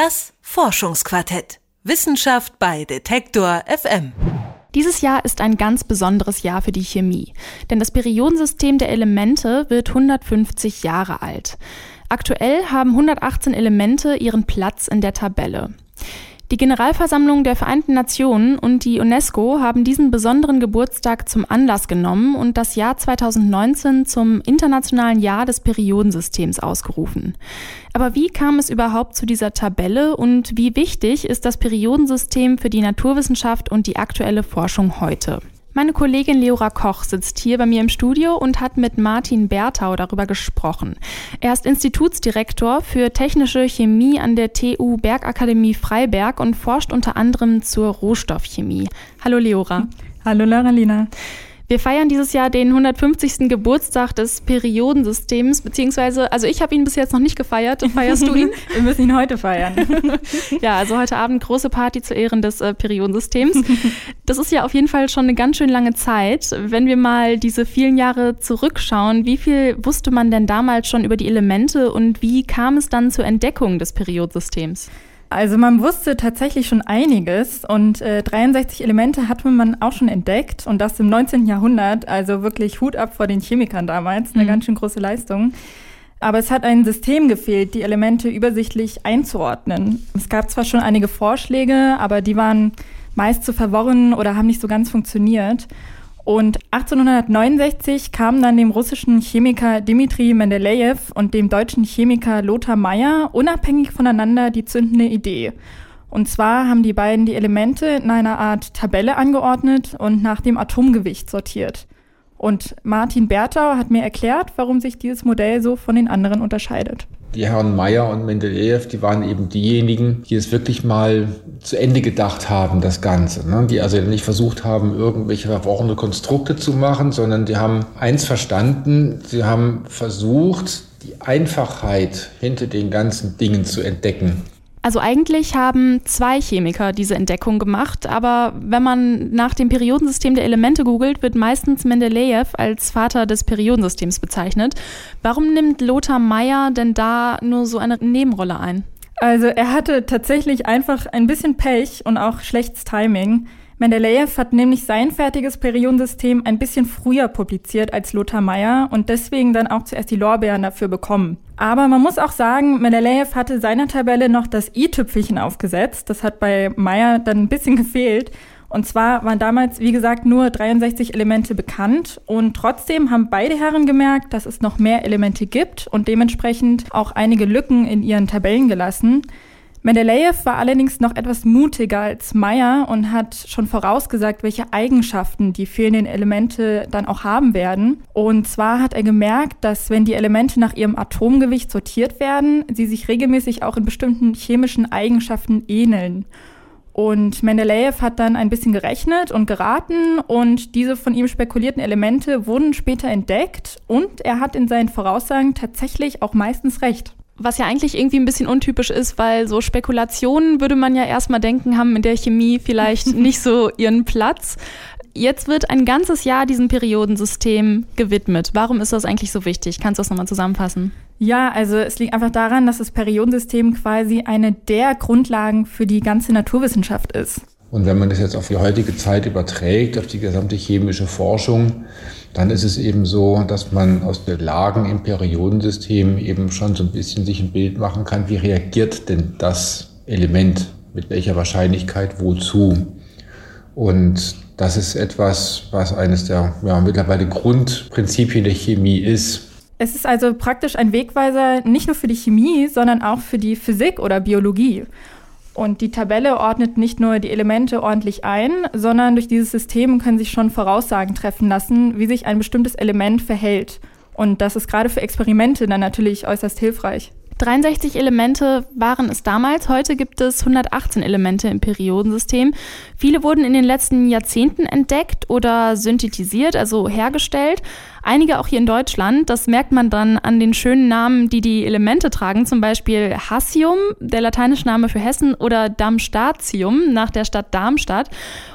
Das Forschungsquartett. Wissenschaft bei Detektor FM. Dieses Jahr ist ein ganz besonderes Jahr für die Chemie, denn das Periodensystem der Elemente wird 150 Jahre alt. Aktuell haben 118 Elemente ihren Platz in der Tabelle. Die Generalversammlung der Vereinten Nationen und die UNESCO haben diesen besonderen Geburtstag zum Anlass genommen und das Jahr 2019 zum Internationalen Jahr des Periodensystems ausgerufen. Aber wie kam es überhaupt zu dieser Tabelle und wie wichtig ist das Periodensystem für die Naturwissenschaft und die aktuelle Forschung heute? Meine Kollegin Leora Koch sitzt hier bei mir im Studio und hat mit Martin Berthau darüber gesprochen. Er ist Institutsdirektor für technische Chemie an der TU Bergakademie Freiberg und forscht unter anderem zur Rohstoffchemie. Hallo Leora. Hallo Laralina. Wir feiern dieses Jahr den 150. Geburtstag des Periodensystems, beziehungsweise, also ich habe ihn bis jetzt noch nicht gefeiert. Feierst du ihn? Wir müssen ihn heute feiern. ja, also heute Abend große Party zu Ehren des äh, Periodensystems. Das ist ja auf jeden Fall schon eine ganz schön lange Zeit. Wenn wir mal diese vielen Jahre zurückschauen, wie viel wusste man denn damals schon über die Elemente und wie kam es dann zur Entdeckung des Periodensystems? Also man wusste tatsächlich schon einiges und äh, 63 Elemente hatte man auch schon entdeckt und das im 19. Jahrhundert, also wirklich Hut ab vor den Chemikern damals, eine mhm. ganz schön große Leistung. Aber es hat ein System gefehlt, die Elemente übersichtlich einzuordnen. Es gab zwar schon einige Vorschläge, aber die waren meist zu verworren oder haben nicht so ganz funktioniert. Und 1869 kam dann dem russischen Chemiker Dmitri Mendeleev und dem deutschen Chemiker Lothar Meyer unabhängig voneinander die zündende Idee. Und zwar haben die beiden die Elemente in einer Art Tabelle angeordnet und nach dem Atomgewicht sortiert. Und Martin Berthau hat mir erklärt, warum sich dieses Modell so von den anderen unterscheidet die Herren Meyer und Mendeleev, die waren eben diejenigen, die es wirklich mal zu Ende gedacht haben, das Ganze. Ne? Die also nicht versucht haben, irgendwelche verworrene Konstrukte zu machen, sondern die haben eins verstanden, sie haben versucht, die Einfachheit hinter den ganzen Dingen zu entdecken. Also eigentlich haben zwei Chemiker diese Entdeckung gemacht, aber wenn man nach dem Periodensystem der Elemente googelt, wird meistens Mendeleev als Vater des Periodensystems bezeichnet. Warum nimmt Lothar Meyer denn da nur so eine Nebenrolle ein? Also er hatte tatsächlich einfach ein bisschen Pech und auch schlechtes Timing. Mendeleev hat nämlich sein fertiges Periodensystem ein bisschen früher publiziert als Lothar Meyer und deswegen dann auch zuerst die Lorbeeren dafür bekommen. Aber man muss auch sagen, Mendeleev hatte seiner Tabelle noch das i-Tüpfelchen aufgesetzt. Das hat bei Meyer dann ein bisschen gefehlt. Und zwar waren damals, wie gesagt, nur 63 Elemente bekannt und trotzdem haben beide Herren gemerkt, dass es noch mehr Elemente gibt und dementsprechend auch einige Lücken in ihren Tabellen gelassen. Mendeleev war allerdings noch etwas mutiger als Meyer und hat schon vorausgesagt, welche Eigenschaften die fehlenden Elemente dann auch haben werden. Und zwar hat er gemerkt, dass wenn die Elemente nach ihrem Atomgewicht sortiert werden, sie sich regelmäßig auch in bestimmten chemischen Eigenschaften ähneln. Und Mendeleev hat dann ein bisschen gerechnet und geraten und diese von ihm spekulierten Elemente wurden später entdeckt und er hat in seinen Voraussagen tatsächlich auch meistens recht. Was ja eigentlich irgendwie ein bisschen untypisch ist, weil so Spekulationen würde man ja erstmal denken, haben in der Chemie vielleicht nicht so ihren Platz. Jetzt wird ein ganzes Jahr diesem Periodensystem gewidmet. Warum ist das eigentlich so wichtig? Kannst du das nochmal zusammenfassen? Ja, also es liegt einfach daran, dass das Periodensystem quasi eine der Grundlagen für die ganze Naturwissenschaft ist. Und wenn man das jetzt auf die heutige Zeit überträgt, auf die gesamte chemische Forschung, dann ist es eben so, dass man aus den Lagen im Periodensystem eben schon so ein bisschen sich ein Bild machen kann, wie reagiert denn das Element, mit welcher Wahrscheinlichkeit wozu. Und das ist etwas, was eines der ja, mittlerweile Grundprinzipien der Chemie ist. Es ist also praktisch ein Wegweiser nicht nur für die Chemie, sondern auch für die Physik oder Biologie. Und die Tabelle ordnet nicht nur die Elemente ordentlich ein, sondern durch dieses System können sich schon Voraussagen treffen lassen, wie sich ein bestimmtes Element verhält. Und das ist gerade für Experimente dann natürlich äußerst hilfreich. 63 Elemente waren es damals. Heute gibt es 118 Elemente im Periodensystem. Viele wurden in den letzten Jahrzehnten entdeckt oder synthetisiert, also hergestellt. Einige auch hier in Deutschland. Das merkt man dann an den schönen Namen, die die Elemente tragen. Zum Beispiel Hassium, der lateinische Name für Hessen, oder Darmstatium nach der Stadt Darmstadt.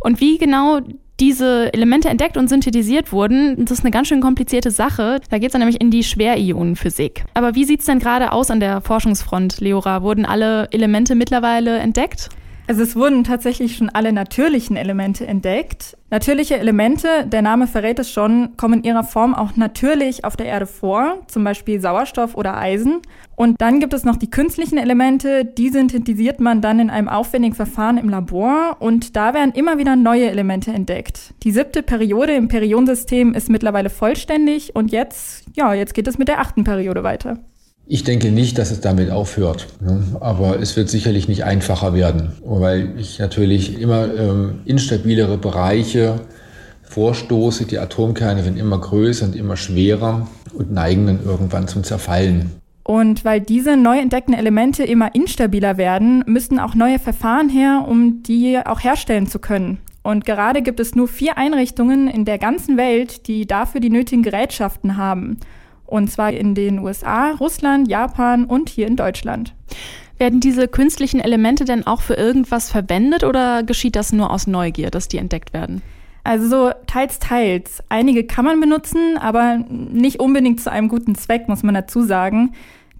Und wie genau diese Elemente entdeckt und synthetisiert wurden, das ist eine ganz schön komplizierte Sache. Da geht es dann nämlich in die Schwerionenphysik. Aber wie sieht es denn gerade aus an der Forschungsfront, Leora? Wurden alle Elemente mittlerweile entdeckt? Also es wurden tatsächlich schon alle natürlichen Elemente entdeckt. Natürliche Elemente, der Name verrät es schon, kommen in ihrer Form auch natürlich auf der Erde vor, zum Beispiel Sauerstoff oder Eisen. Und dann gibt es noch die künstlichen Elemente, die synthetisiert man dann in einem aufwendigen Verfahren im Labor und da werden immer wieder neue Elemente entdeckt. Die siebte Periode im Periodensystem ist mittlerweile vollständig und jetzt, ja, jetzt geht es mit der achten Periode weiter. Ich denke nicht, dass es damit aufhört. Ne? Aber es wird sicherlich nicht einfacher werden, weil ich natürlich immer ähm, instabilere Bereiche vorstoße. Die Atomkerne werden immer größer und immer schwerer und neigen dann irgendwann zum Zerfallen. Und weil diese neu entdeckten Elemente immer instabiler werden, müssen auch neue Verfahren her, um die auch herstellen zu können. Und gerade gibt es nur vier Einrichtungen in der ganzen Welt, die dafür die nötigen Gerätschaften haben. Und zwar in den USA, Russland, Japan und hier in Deutschland. Werden diese künstlichen Elemente denn auch für irgendwas verwendet oder geschieht das nur aus Neugier, dass die entdeckt werden? Also so teils, teils. Einige kann man benutzen, aber nicht unbedingt zu einem guten Zweck, muss man dazu sagen.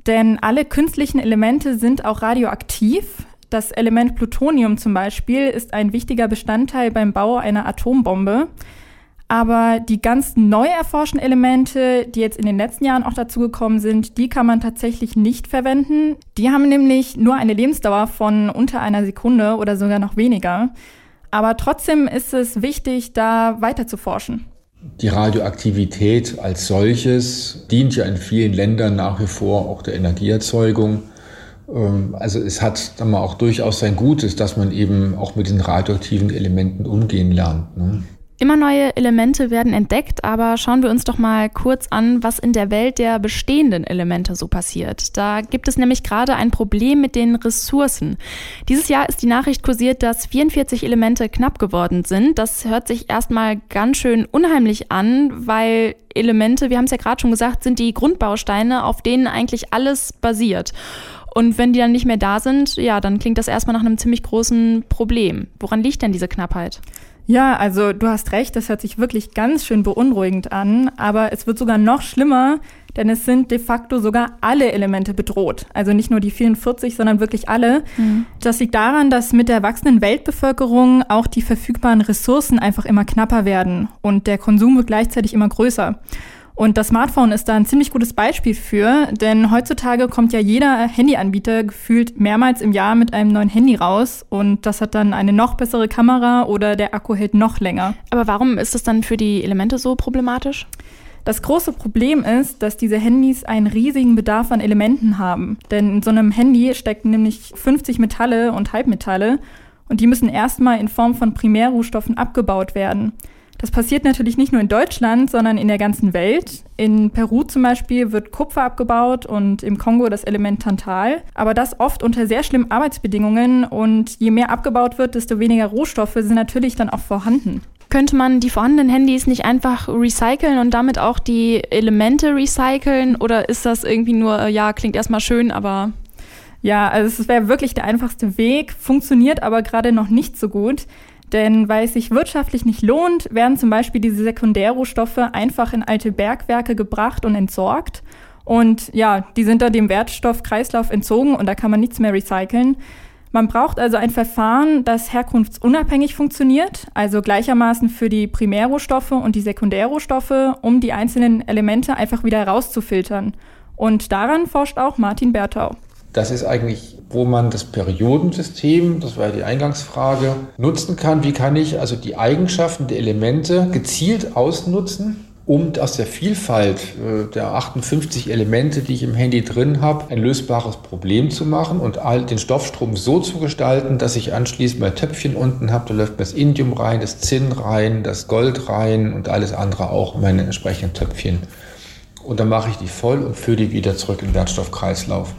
Denn alle künstlichen Elemente sind auch radioaktiv. Das Element Plutonium zum Beispiel ist ein wichtiger Bestandteil beim Bau einer Atombombe. Aber die ganz neu erforschten Elemente, die jetzt in den letzten Jahren auch dazugekommen sind, die kann man tatsächlich nicht verwenden. Die haben nämlich nur eine Lebensdauer von unter einer Sekunde oder sogar noch weniger. Aber trotzdem ist es wichtig, da weiter zu forschen. Die Radioaktivität als solches dient ja in vielen Ländern nach wie vor auch der Energieerzeugung. Ähm, also es hat dann mal auch durchaus sein Gutes, dass man eben auch mit den radioaktiven Elementen umgehen lernt. Ne? Immer neue Elemente werden entdeckt, aber schauen wir uns doch mal kurz an, was in der Welt der bestehenden Elemente so passiert. Da gibt es nämlich gerade ein Problem mit den Ressourcen. Dieses Jahr ist die Nachricht kursiert, dass 44 Elemente knapp geworden sind. Das hört sich erstmal ganz schön unheimlich an, weil Elemente, wir haben es ja gerade schon gesagt, sind die Grundbausteine, auf denen eigentlich alles basiert. Und wenn die dann nicht mehr da sind, ja, dann klingt das erstmal nach einem ziemlich großen Problem. Woran liegt denn diese Knappheit? Ja, also du hast recht, das hört sich wirklich ganz schön beunruhigend an, aber es wird sogar noch schlimmer, denn es sind de facto sogar alle Elemente bedroht. Also nicht nur die 44, sondern wirklich alle. Mhm. Das liegt daran, dass mit der wachsenden Weltbevölkerung auch die verfügbaren Ressourcen einfach immer knapper werden und der Konsum wird gleichzeitig immer größer. Und das Smartphone ist da ein ziemlich gutes Beispiel für, denn heutzutage kommt ja jeder Handyanbieter gefühlt mehrmals im Jahr mit einem neuen Handy raus und das hat dann eine noch bessere Kamera oder der Akku hält noch länger. Aber warum ist das dann für die Elemente so problematisch? Das große Problem ist, dass diese Handys einen riesigen Bedarf an Elementen haben. Denn in so einem Handy stecken nämlich 50 Metalle und Halbmetalle und die müssen erstmal in Form von Primärrohstoffen abgebaut werden. Das passiert natürlich nicht nur in Deutschland, sondern in der ganzen Welt. In Peru zum Beispiel wird Kupfer abgebaut und im Kongo das Element Tantal. Aber das oft unter sehr schlimmen Arbeitsbedingungen und je mehr abgebaut wird, desto weniger Rohstoffe sind natürlich dann auch vorhanden. Könnte man die vorhandenen Handys nicht einfach recyceln und damit auch die Elemente recyceln? Oder ist das irgendwie nur, äh, ja, klingt erstmal schön, aber ja, also es wäre wirklich der einfachste Weg, funktioniert aber gerade noch nicht so gut. Denn weil es sich wirtschaftlich nicht lohnt, werden zum Beispiel diese Sekundärrohstoffe einfach in alte Bergwerke gebracht und entsorgt. Und ja, die sind dann dem Wertstoffkreislauf entzogen und da kann man nichts mehr recyceln. Man braucht also ein Verfahren, das herkunftsunabhängig funktioniert, also gleichermaßen für die Primärrohstoffe und die Sekundärrohstoffe, um die einzelnen Elemente einfach wieder rauszufiltern. Und daran forscht auch Martin Berthau. Das ist eigentlich, wo man das Periodensystem, das war ja die Eingangsfrage, nutzen kann. Wie kann ich also die Eigenschaften der Elemente gezielt ausnutzen, um aus der Vielfalt äh, der 58 Elemente, die ich im Handy drin habe, ein lösbares Problem zu machen und all den Stoffstrom so zu gestalten, dass ich anschließend mein Töpfchen unten habe, da läuft das Indium rein, das Zinn rein, das Gold rein und alles andere auch in meine entsprechenden Töpfchen. Und dann mache ich die voll und führe die wieder zurück in den Wertstoffkreislauf.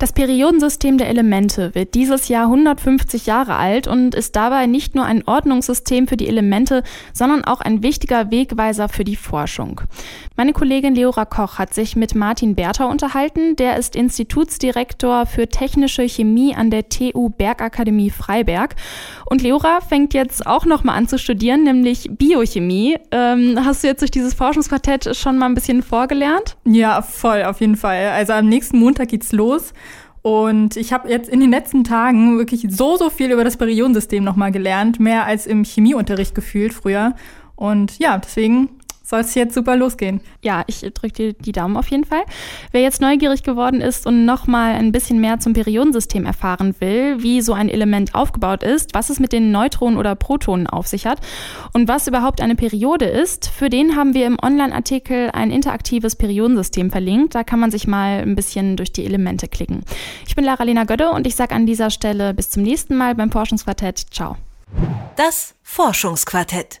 Das Periodensystem der Elemente wird dieses Jahr 150 Jahre alt und ist dabei nicht nur ein Ordnungssystem für die Elemente, sondern auch ein wichtiger Wegweiser für die Forschung. Meine Kollegin Leora Koch hat sich mit Martin Bertha unterhalten. Der ist Institutsdirektor für technische Chemie an der TU Bergakademie Freiberg. Und Leora fängt jetzt auch nochmal an zu studieren, nämlich Biochemie. Ähm, hast du jetzt durch dieses Forschungsquartett schon mal ein bisschen vorgelernt? Ja, voll, auf jeden Fall. Also am nächsten Montag geht's los. Und ich habe jetzt in den letzten Tagen wirklich so, so viel über das Periodensystem nochmal gelernt, mehr als im Chemieunterricht gefühlt früher. Und ja, deswegen soll es jetzt super losgehen. Ja, ich drücke dir die Daumen auf jeden Fall. Wer jetzt neugierig geworden ist und nochmal ein bisschen mehr zum Periodensystem erfahren will, wie so ein Element aufgebaut ist, was es mit den Neutronen oder Protonen auf sich hat und was überhaupt eine Periode ist, für den haben wir im Online-Artikel ein interaktives Periodensystem verlinkt. Da kann man sich mal ein bisschen durch die Elemente klicken. Ich bin Lara-Lena Gödde und ich sage an dieser Stelle bis zum nächsten Mal beim Forschungsquartett. Ciao. Das Forschungsquartett.